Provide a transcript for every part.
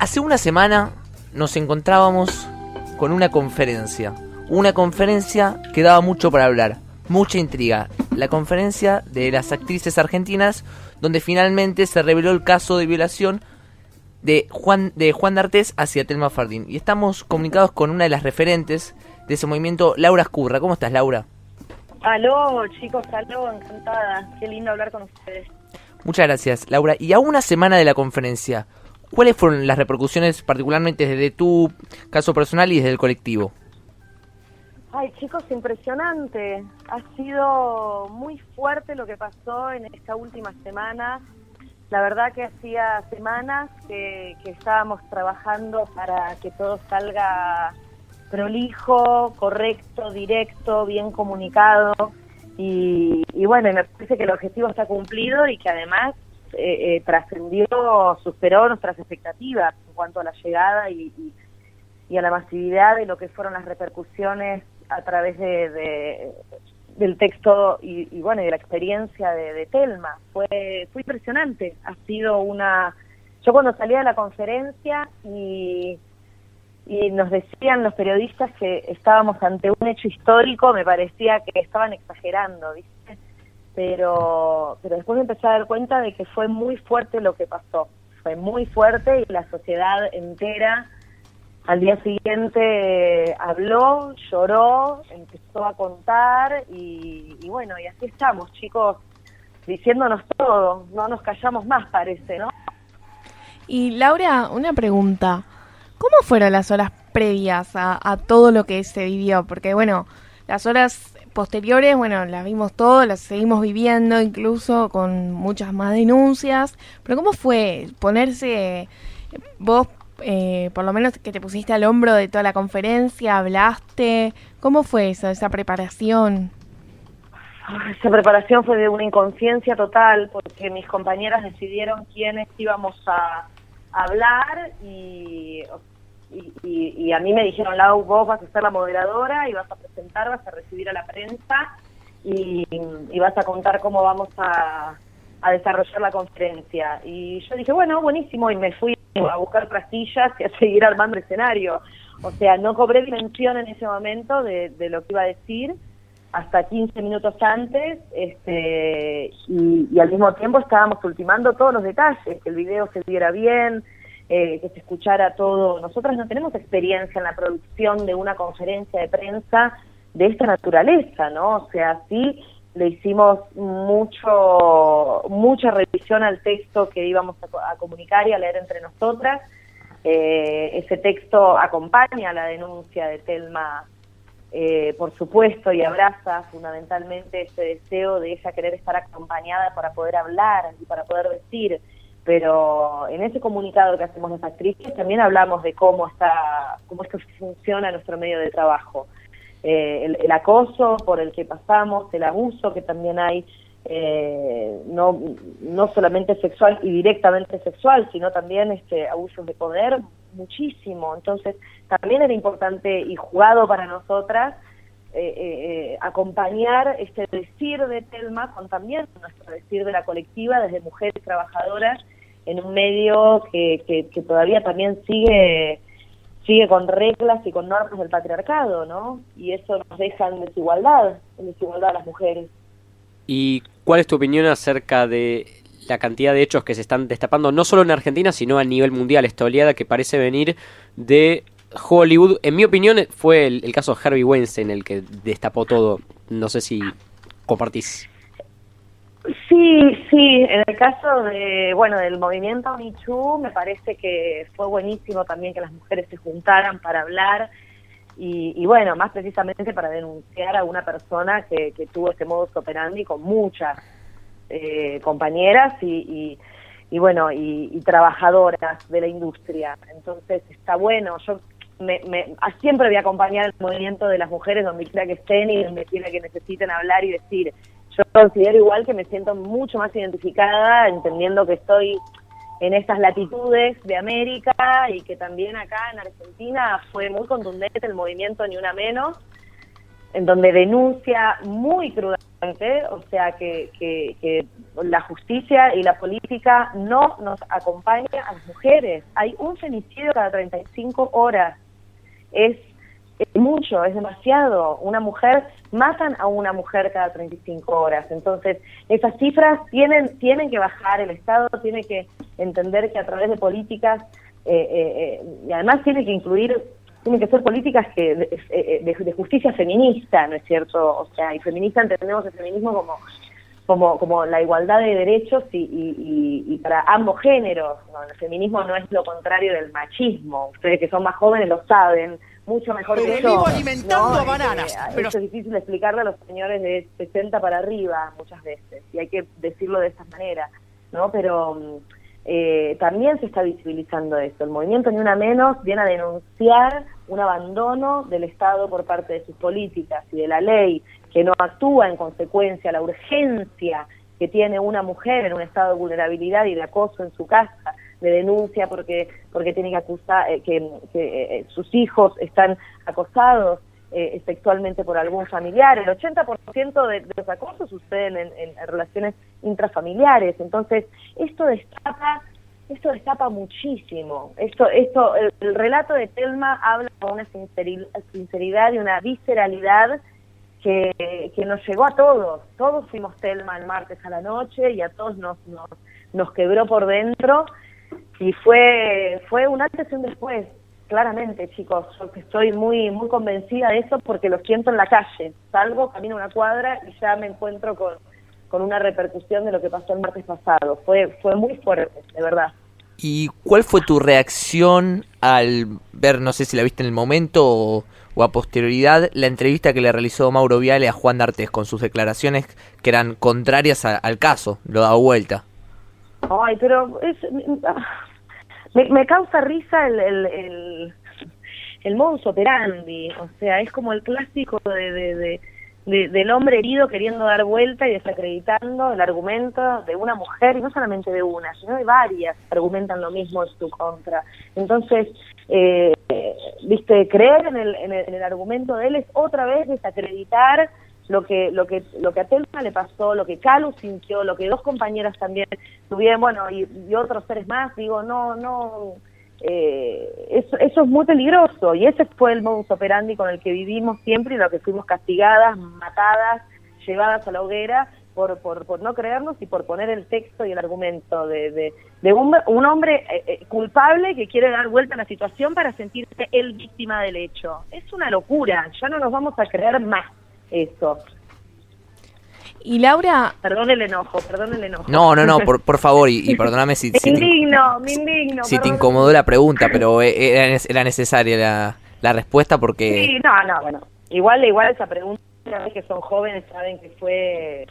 Hace una semana nos encontrábamos con una conferencia. Una conferencia que daba mucho para hablar, mucha intriga. La conferencia de las actrices argentinas, donde finalmente se reveló el caso de violación de Juan de Juan D'Artés hacia Telma Fardín. Y estamos comunicados con una de las referentes de ese movimiento, Laura Escurra. ¿Cómo estás, Laura? Aló, chicos, aló, encantada. Qué lindo hablar con ustedes. Muchas gracias, Laura. Y a una semana de la conferencia, ¿cuáles fueron las repercusiones particularmente desde tu caso personal y desde el colectivo? Ay, chicos, impresionante. Ha sido muy fuerte lo que pasó en esta última semana. La verdad que hacía semanas que, estábamos trabajando para que todo salga prolijo, correcto, directo, bien comunicado. Y, bueno, me parece que el objetivo está cumplido y que además eh, eh, trascendió, superó nuestras expectativas en cuanto a la llegada y, a la masividad de lo que fueron las repercusiones a través de, del texto y, bueno, y de la experiencia de, de, Telma. Fue, fue impresionante. Ha sido una... Yo cuando salí de la conferencia y y nos decían los periodistas que estábamos ante un hecho histórico, me parecía que estaban exagerando, ¿viste? Pero, pero después me empecé a dar cuenta de que fue muy fuerte lo que pasó, fue muy fuerte y la sociedad entera al día siguiente habló, lloró, empezó a contar y, y bueno, y así estamos, chicos, diciéndonos todo, no nos callamos más, parece, ¿no? Y Laura, una pregunta. ¿Cómo fueron las horas previas a, todo lo que se vivió? Porque bueno, las horas posteriores, bueno, las vimos todo, las seguimos viviendo, incluso con muchas más denuncias. Pero ¿cómo fue ponerse, vos, eh, por lo menos que te pusiste al hombro de toda la conferencia, hablaste? ¿Cómo fue eso, esa preparación? Esa preparación fue de una inconsciencia total, porque mis compañeras decidieron quiénes íbamos a hablar y, y, a mí me dijeron, Lau, vos vas a ser la moderadora y vas a presentar, vas a recibir a la prensa y, vas a contar cómo vamos a, desarrollar la conferencia. Y yo dije, bueno, buenísimo, y me fui a buscar pastillas y a seguir armando el escenario. O sea, no cobré dimensión en ese momento de, de lo que iba a decir hasta 15 minutos antes este, y, al mismo tiempo estábamos ultimando todos los detalles, que el video se viera bien, eh, que se escuchara todo. Nosotras no tenemos experiencia en la producción de una conferencia de prensa de esta naturaleza, ¿no? O sea, sí le hicimos mucho mucha revisión al texto que íbamos a, comunicar y a leer entre nosotras. Eh, ese texto acompaña la denuncia de Telma eh, por supuesto, y abraza fundamentalmente ese deseo de ella querer estar acompañada para poder hablar y para poder decir. Pero en ese comunicado que hacemos las actrices también hablamos de cómo está, cómo esto funciona nuestro medio de trabajo. Eh, el, acoso por el que pasamos, el abuso que también hay, eh, no, no solamente sexual y directamente sexual, sino también este abusos de poder muchísimo. Entonces, también era importante y jugado para nosotras eh, eh, acompañar este decir de Telma con también nuestro decir de la colectiva desde mujeres trabajadoras en un medio que, que, todavía también sigue sigue con reglas y con normas del patriarcado, ¿no? Y eso nos deja en desigualdad, en desigualdad a las mujeres. ¿Y cuál es tu opinión acerca de la cantidad de hechos que se están destapando, no solo en Argentina, sino a nivel mundial. Esta oleada que parece venir de Hollywood. En mi opinión, fue el, caso de Harvey Weinstein el que destapó todo. No sé si compartís. Sí, sí, en el caso de, bueno, del movimiento Me me parece que fue buenísimo también que las mujeres se juntaran para hablar y, y bueno, más precisamente para denunciar a una persona que, que tuvo ese modus operandi con muchas eh, compañeras y, y, bueno, y, trabajadoras de la industria. Entonces está bueno, yo me, me, siempre voy a acompañar el movimiento de las mujeres donde quiera que estén y donde quiera que necesiten hablar y decir. Considero igual que me siento mucho más identificada, entendiendo que estoy en estas latitudes de América y que también acá en Argentina fue muy contundente el movimiento Ni Una Menos en donde denuncia muy crudamente, o sea, que, que, que, la justicia y la política no nos acompaña a las mujeres. Hay un femicidio cada 35 horas. Es, es mucho, es demasiado. Una mujer, matan a una mujer cada 35 horas. Entonces, esas cifras tienen, tienen que bajar, el Estado tiene que entender que a través de políticas, eh, eh, eh y además tiene que incluir tienen que ser políticas que de, eh, de, justicia feminista, ¿no es cierto? O sea, y feminista entendemos el feminismo como como, como la igualdad de derechos y, y, y para ambos géneros. El feminismo no es lo contrario del machismo. Ustedes que son más jóvenes lo saben mucho mejor que yo. alimentando bananas. pero... Es difícil explicarle a los señores de 60 para arriba muchas veces y hay que decirlo de esta manera, ¿no? Pero mm, eh, también se está visibilizando esto. El movimiento Ni Una Menos viene a denunciar un abandono del Estado por parte de sus políticas y de la ley, que no actúa en consecuencia, la urgencia que tiene una mujer en un estado de vulnerabilidad y de acoso en su casa, de denuncia porque porque tiene que acusar eh, que, eh, sus hijos están acosados eh, sexualmente por algún familiar. El 80% de, de, los acosos suceden en, en, relaciones intrafamiliares. Entonces, esto destapa esto destapa muchísimo. Esto, esto, el, relato de Telma habla con una sinceridad y una visceralidad que, que, nos llegó a todos. Todos fuimos Telma el martes a la noche y a todos nos, nos, nos quebró por dentro y fue, fue un antes y un después claramente, chicos, yo estoy muy muy convencida de eso porque lo siento en la calle. Salgo, camino una cuadra y ya me encuentro con, con una repercusión de lo que pasó el martes pasado. Fue fue muy fuerte, de verdad. ¿Y cuál fue tu reacción al ver, no sé si la viste en el momento o, a posterioridad, la entrevista que le realizó Mauro Viale a Juan D'Artes con sus declaraciones que eran contrarias al caso? Lo da vuelta. Ay, pero es, me, me causa risa el, el, el, el, operandi, o sea, es como el clásico de, de, de, del hombre herido queriendo dar vuelta y desacreditando el argumento de una mujer, y no solamente de una, sino de varias, argumentan lo mismo en su contra. Entonces, eh, viste, creer en el, en el, en el argumento de él es otra vez desacreditar lo que lo que lo que a Telma le pasó, lo que Calu sintió, lo que dos compañeras también tuvieron, bueno, y, otros seres más, digo, no, no, eh, eso, eso es muy peligroso y ese fue el modus operandi con el que vivimos siempre y lo que fuimos castigadas, matadas, llevadas a la hoguera por, por, por no creernos y por poner el texto y el argumento de, de, de un, un hombre eh, eh, culpable que quiere dar vuelta a la situación para sentirse él víctima del hecho. Es una locura, ya no nos vamos a creer más eso. Y Laura... Perdón el enojo, perdón el enojo. No, no, no, por, por favor, y, y perdóname si... me si indigno, te, me indigno. Si te incomodó la pregunta, pero e, era, era necesaria la, la respuesta porque... Sí, no, no, bueno. Igual, igual esa pregunta, una vez que son jóvenes, saben que fue...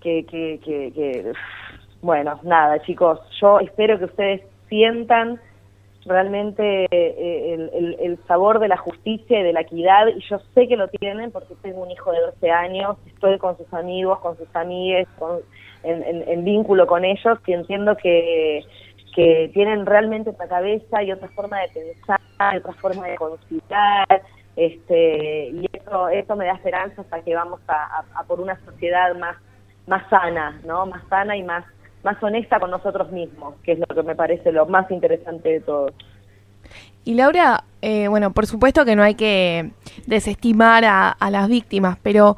Que, que, que, que... Bueno, nada, chicos, yo espero que ustedes sientan realmente eh, el, sabor de la justicia y de la equidad, y yo sé que lo tienen porque tengo un hijo de 12 años, estoy con sus amigos, con sus amigues, con, en, vínculo con ellos, y entiendo que, que tienen realmente otra cabeza y otra forma de pensar, otra forma de considerar, este, y eso, eso me da esperanza hasta que vamos a, a por una sociedad más, más sana, ¿no? Más sana y más más honesta con nosotros mismos, que es lo que me parece lo más interesante de todo. Y Laura, eh, bueno, por supuesto que no hay que desestimar a, a, las víctimas, pero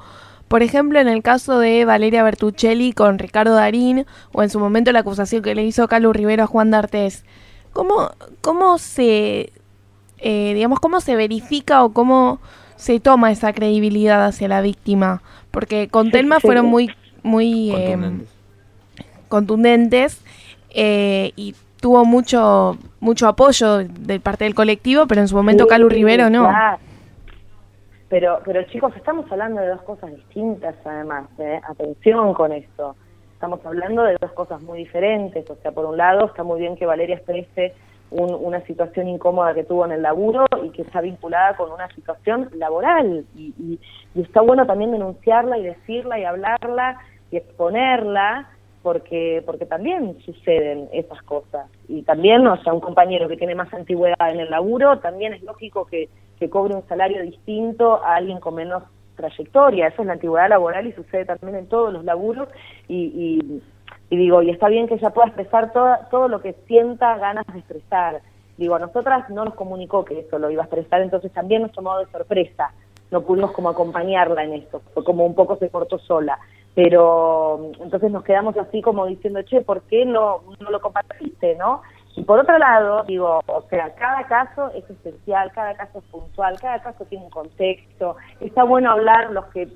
por ejemplo en el caso de Valeria Bertuccelli con Ricardo Darín, o en su momento la acusación que le hizo Carlos Rivero a Juan D'Artés, ¿cómo, cómo se, eh, digamos, cómo se verifica o cómo se toma esa credibilidad hacia la víctima? Porque con Telma fueron muy, muy eh, contundentes eh, y tuvo mucho mucho apoyo de parte del colectivo, pero en su momento sí, Calu Rivero no. Claro. Pero, pero chicos, estamos hablando de dos cosas distintas además, ¿eh? atención con esto. Estamos hablando de dos cosas muy diferentes. O sea, por un lado, está muy bien que Valeria exprese un, una situación incómoda que tuvo en el laburo y que está vinculada con una situación laboral. Y, y, y está bueno también denunciarla y decirla y hablarla y exponerla porque porque también suceden esas cosas. Y también o sea un compañero que tiene más antigüedad en el laburo también es lógico que, que cobre un salario distinto a alguien con menos trayectoria, eso es la antigüedad laboral y sucede también en todos los laburos. Y, y, digo, y está bien que ella pueda expresar toda, todo lo que sienta ganas de expresar. Digo, a nosotras no nos comunicó que eso lo iba a expresar, entonces también nos tomó de sorpresa, no pudimos como acompañarla en esto, como un poco se cortó sola pero entonces nos quedamos así como diciendo, che, ¿por qué no, no lo compartiste, no? Y por otro lado, digo, o sea, cada caso es especial, cada caso es puntual, cada caso tiene un contexto. Está bueno hablar los que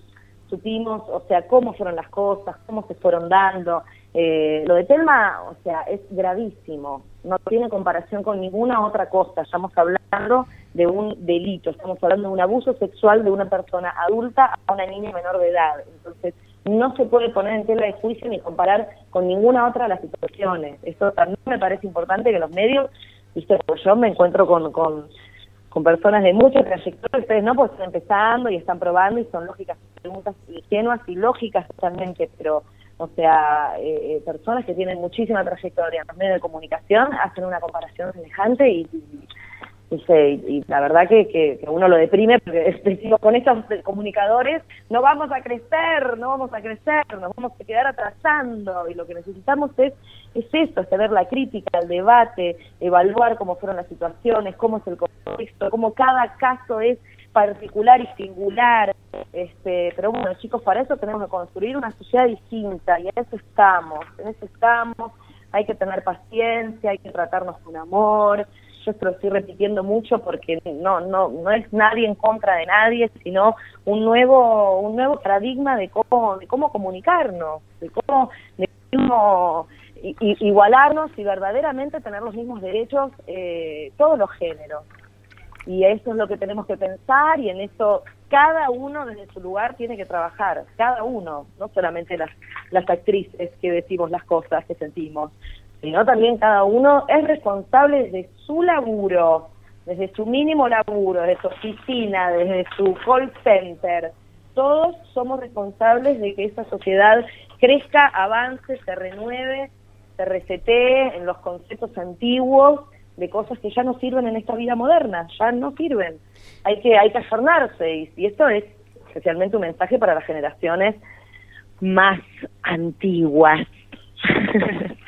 supimos, o sea, cómo fueron las cosas, cómo se fueron dando. Eh, lo de Telma, o sea, es gravísimo, no tiene comparación con ninguna otra cosa. Estamos hablando de un delito, estamos hablando de un abuso sexual de una persona adulta a una niña menor de edad. Entonces, no se puede poner en tela de juicio ni comparar con ninguna otra de las situaciones. Eso también me parece importante que los medios, viste, pues yo me encuentro con, con, con personas de mucha trayectoria, ustedes no, pues están empezando y están probando y son lógicas, preguntas ingenuas y lógicas totalmente, pero, o sea, eh, eh, personas que tienen muchísima trayectoria en los medios de comunicación hacen una comparación semejante y, la verdad que, que, uno lo deprime porque decimos, con estos comunicadores no vamos a crecer, no vamos a crecer, nos vamos a quedar atrasando y lo que necesitamos es, es esto, es tener la crítica, el debate, evaluar cómo fueron las situaciones, cómo es el contexto, cómo cada caso es particular y singular, este, pero bueno chicos, para eso tenemos que construir una sociedad distinta y en eso estamos, en eso estamos, hay que tener paciencia, hay que tratarnos con amor, yo esto lo estoy repitiendo mucho porque no no no es nadie en contra de nadie sino un nuevo un nuevo paradigma de cómo de cómo comunicarnos de cómo de cómo igualarnos y verdaderamente tener los mismos derechos eh, todos los géneros. Y eso es lo que tenemos que pensar y en eso cada uno desde su lugar tiene que trabajar, cada uno, no solamente las, las actrices que decimos las cosas que sentimos, sino también cada uno es responsable desde su laburo, desde su mínimo laburo, desde su oficina, desde su call center. Todos somos responsables de que esa sociedad crezca, avance, se renueve, se resetee en los conceptos antiguos de cosas que ya no sirven en esta vida moderna, ya no sirven. Hay que hay que ayornarse y esto es especialmente un mensaje para las generaciones más antiguas.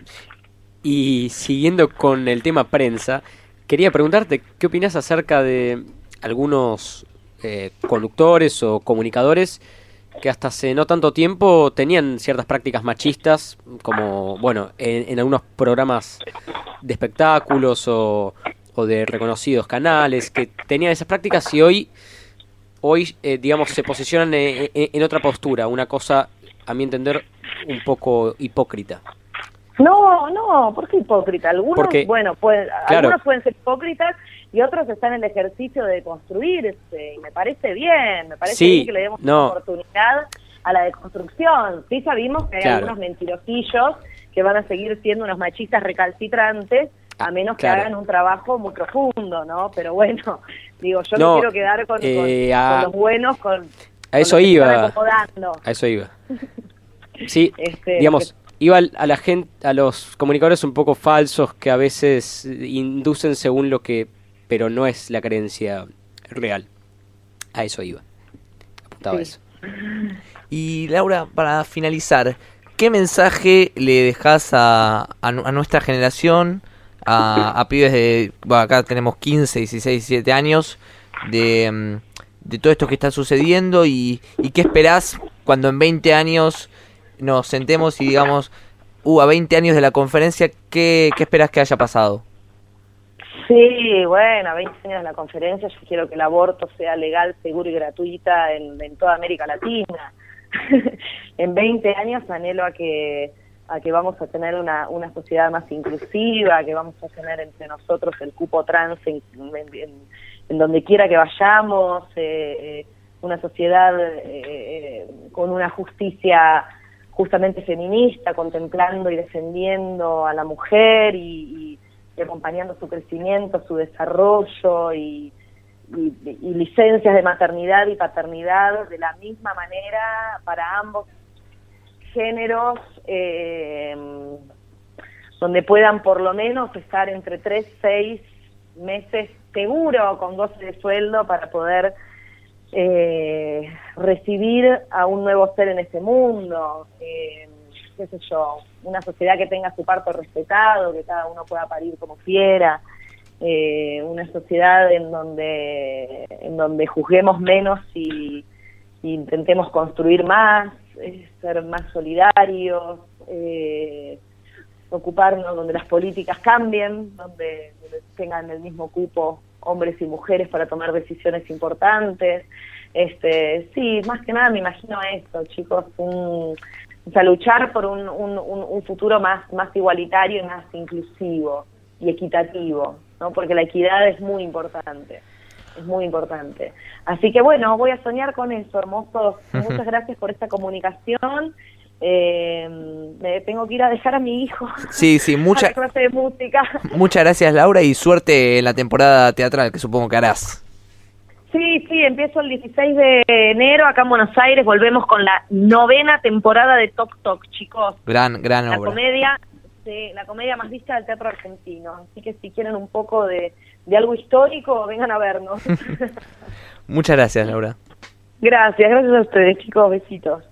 Y siguiendo con el tema prensa, quería preguntarte qué opinas acerca de algunos eh, conductores o comunicadores que hasta hace no tanto tiempo tenían ciertas prácticas machistas, como, bueno, en, algunos programas de espectáculos o, de reconocidos canales, que tenían esas prácticas y hoy, hoy eh, digamos, se posicionan en, en otra postura, una cosa, a mi entender, un poco hipócrita. No, no, ¿por qué hipócrita? Algunos, bueno, pueden, algunos pueden ser hipócritas y otros están en el ejercicio de construirse y me parece bien, me parece bien que le demos una oportunidad a la deconstrucción. Sí sabemos que hay algunos mentirosillos que van a seguir siendo unos machistas recalcitrantes a menos que hagan un trabajo muy profundo, ¿no? Pero bueno, digo, yo no, quiero quedar con, eh, los buenos, con... A eso iba. A eso iba. Sí, este, digamos, iba a la gente, a los comunicadores un poco falsos que a veces inducen según lo que, pero no es la creencia real. A eso iba. Apuntaba eso. Y Laura, para finalizar, ¿qué mensaje le dejas a, a, nuestra generación, a, a, pibes de, bueno, acá tenemos 15, 16, 17 años, de, mm, de todo esto que está sucediendo y, y qué esperás cuando en 20 años nos sentemos y digamos, uh, a 20 años de la conferencia, ¿qué, qué esperas que haya pasado? Sí, bueno, a 20 años de la conferencia yo quiero que el aborto sea legal, seguro y gratuita en, en toda América Latina. en 20 años anhelo a que a que vamos a tener una, una sociedad más inclusiva, que vamos a tener entre nosotros el cupo trans en, donde quiera que vayamos, eh, eh una sociedad eh, eh, con una justicia justamente feminista, contemplando y defendiendo a la mujer y, acompañando su crecimiento, su desarrollo y, licencias de maternidad y paternidad de la misma manera para ambos géneros, eh, donde puedan por lo menos estar entre tres, seis meses seguro con goce de sueldo para poder eh, recibir a un nuevo ser en este mundo, eh, qué sé yo, una sociedad que tenga su parto respetado, que cada uno pueda parir como quiera, eh, una sociedad en donde, en donde juzguemos menos y, intentemos construir más, eh, ser más solidarios, ocuparnos donde las políticas cambien, donde tengan el mismo cupo hombres y mujeres para tomar decisiones importantes. Este, sí, más que nada me imagino esto, chicos, un, o sea, luchar por un, un, un, un futuro más, más igualitario y más inclusivo y equitativo, ¿no? Porque la equidad es muy importante, es muy importante. Así que bueno, voy a soñar con eso, hermosos. Muchas gracias por esta comunicación. Eh, me tengo que ir a dejar a mi hijo Sí, sí, a mucha, la clase de música. muchas gracias Laura y suerte en la temporada teatral que supongo que harás. Sí, sí, empiezo el 16 de enero acá en Buenos Aires. Volvemos con la novena temporada de Tok Tok, chicos. Gran, gran La obra. comedia, sí, la comedia más vista del teatro argentino. Así que si quieren un poco de, de algo histórico, vengan a vernos. Muchas gracias Laura. gracias, gracias a ustedes, chicos. Besitos.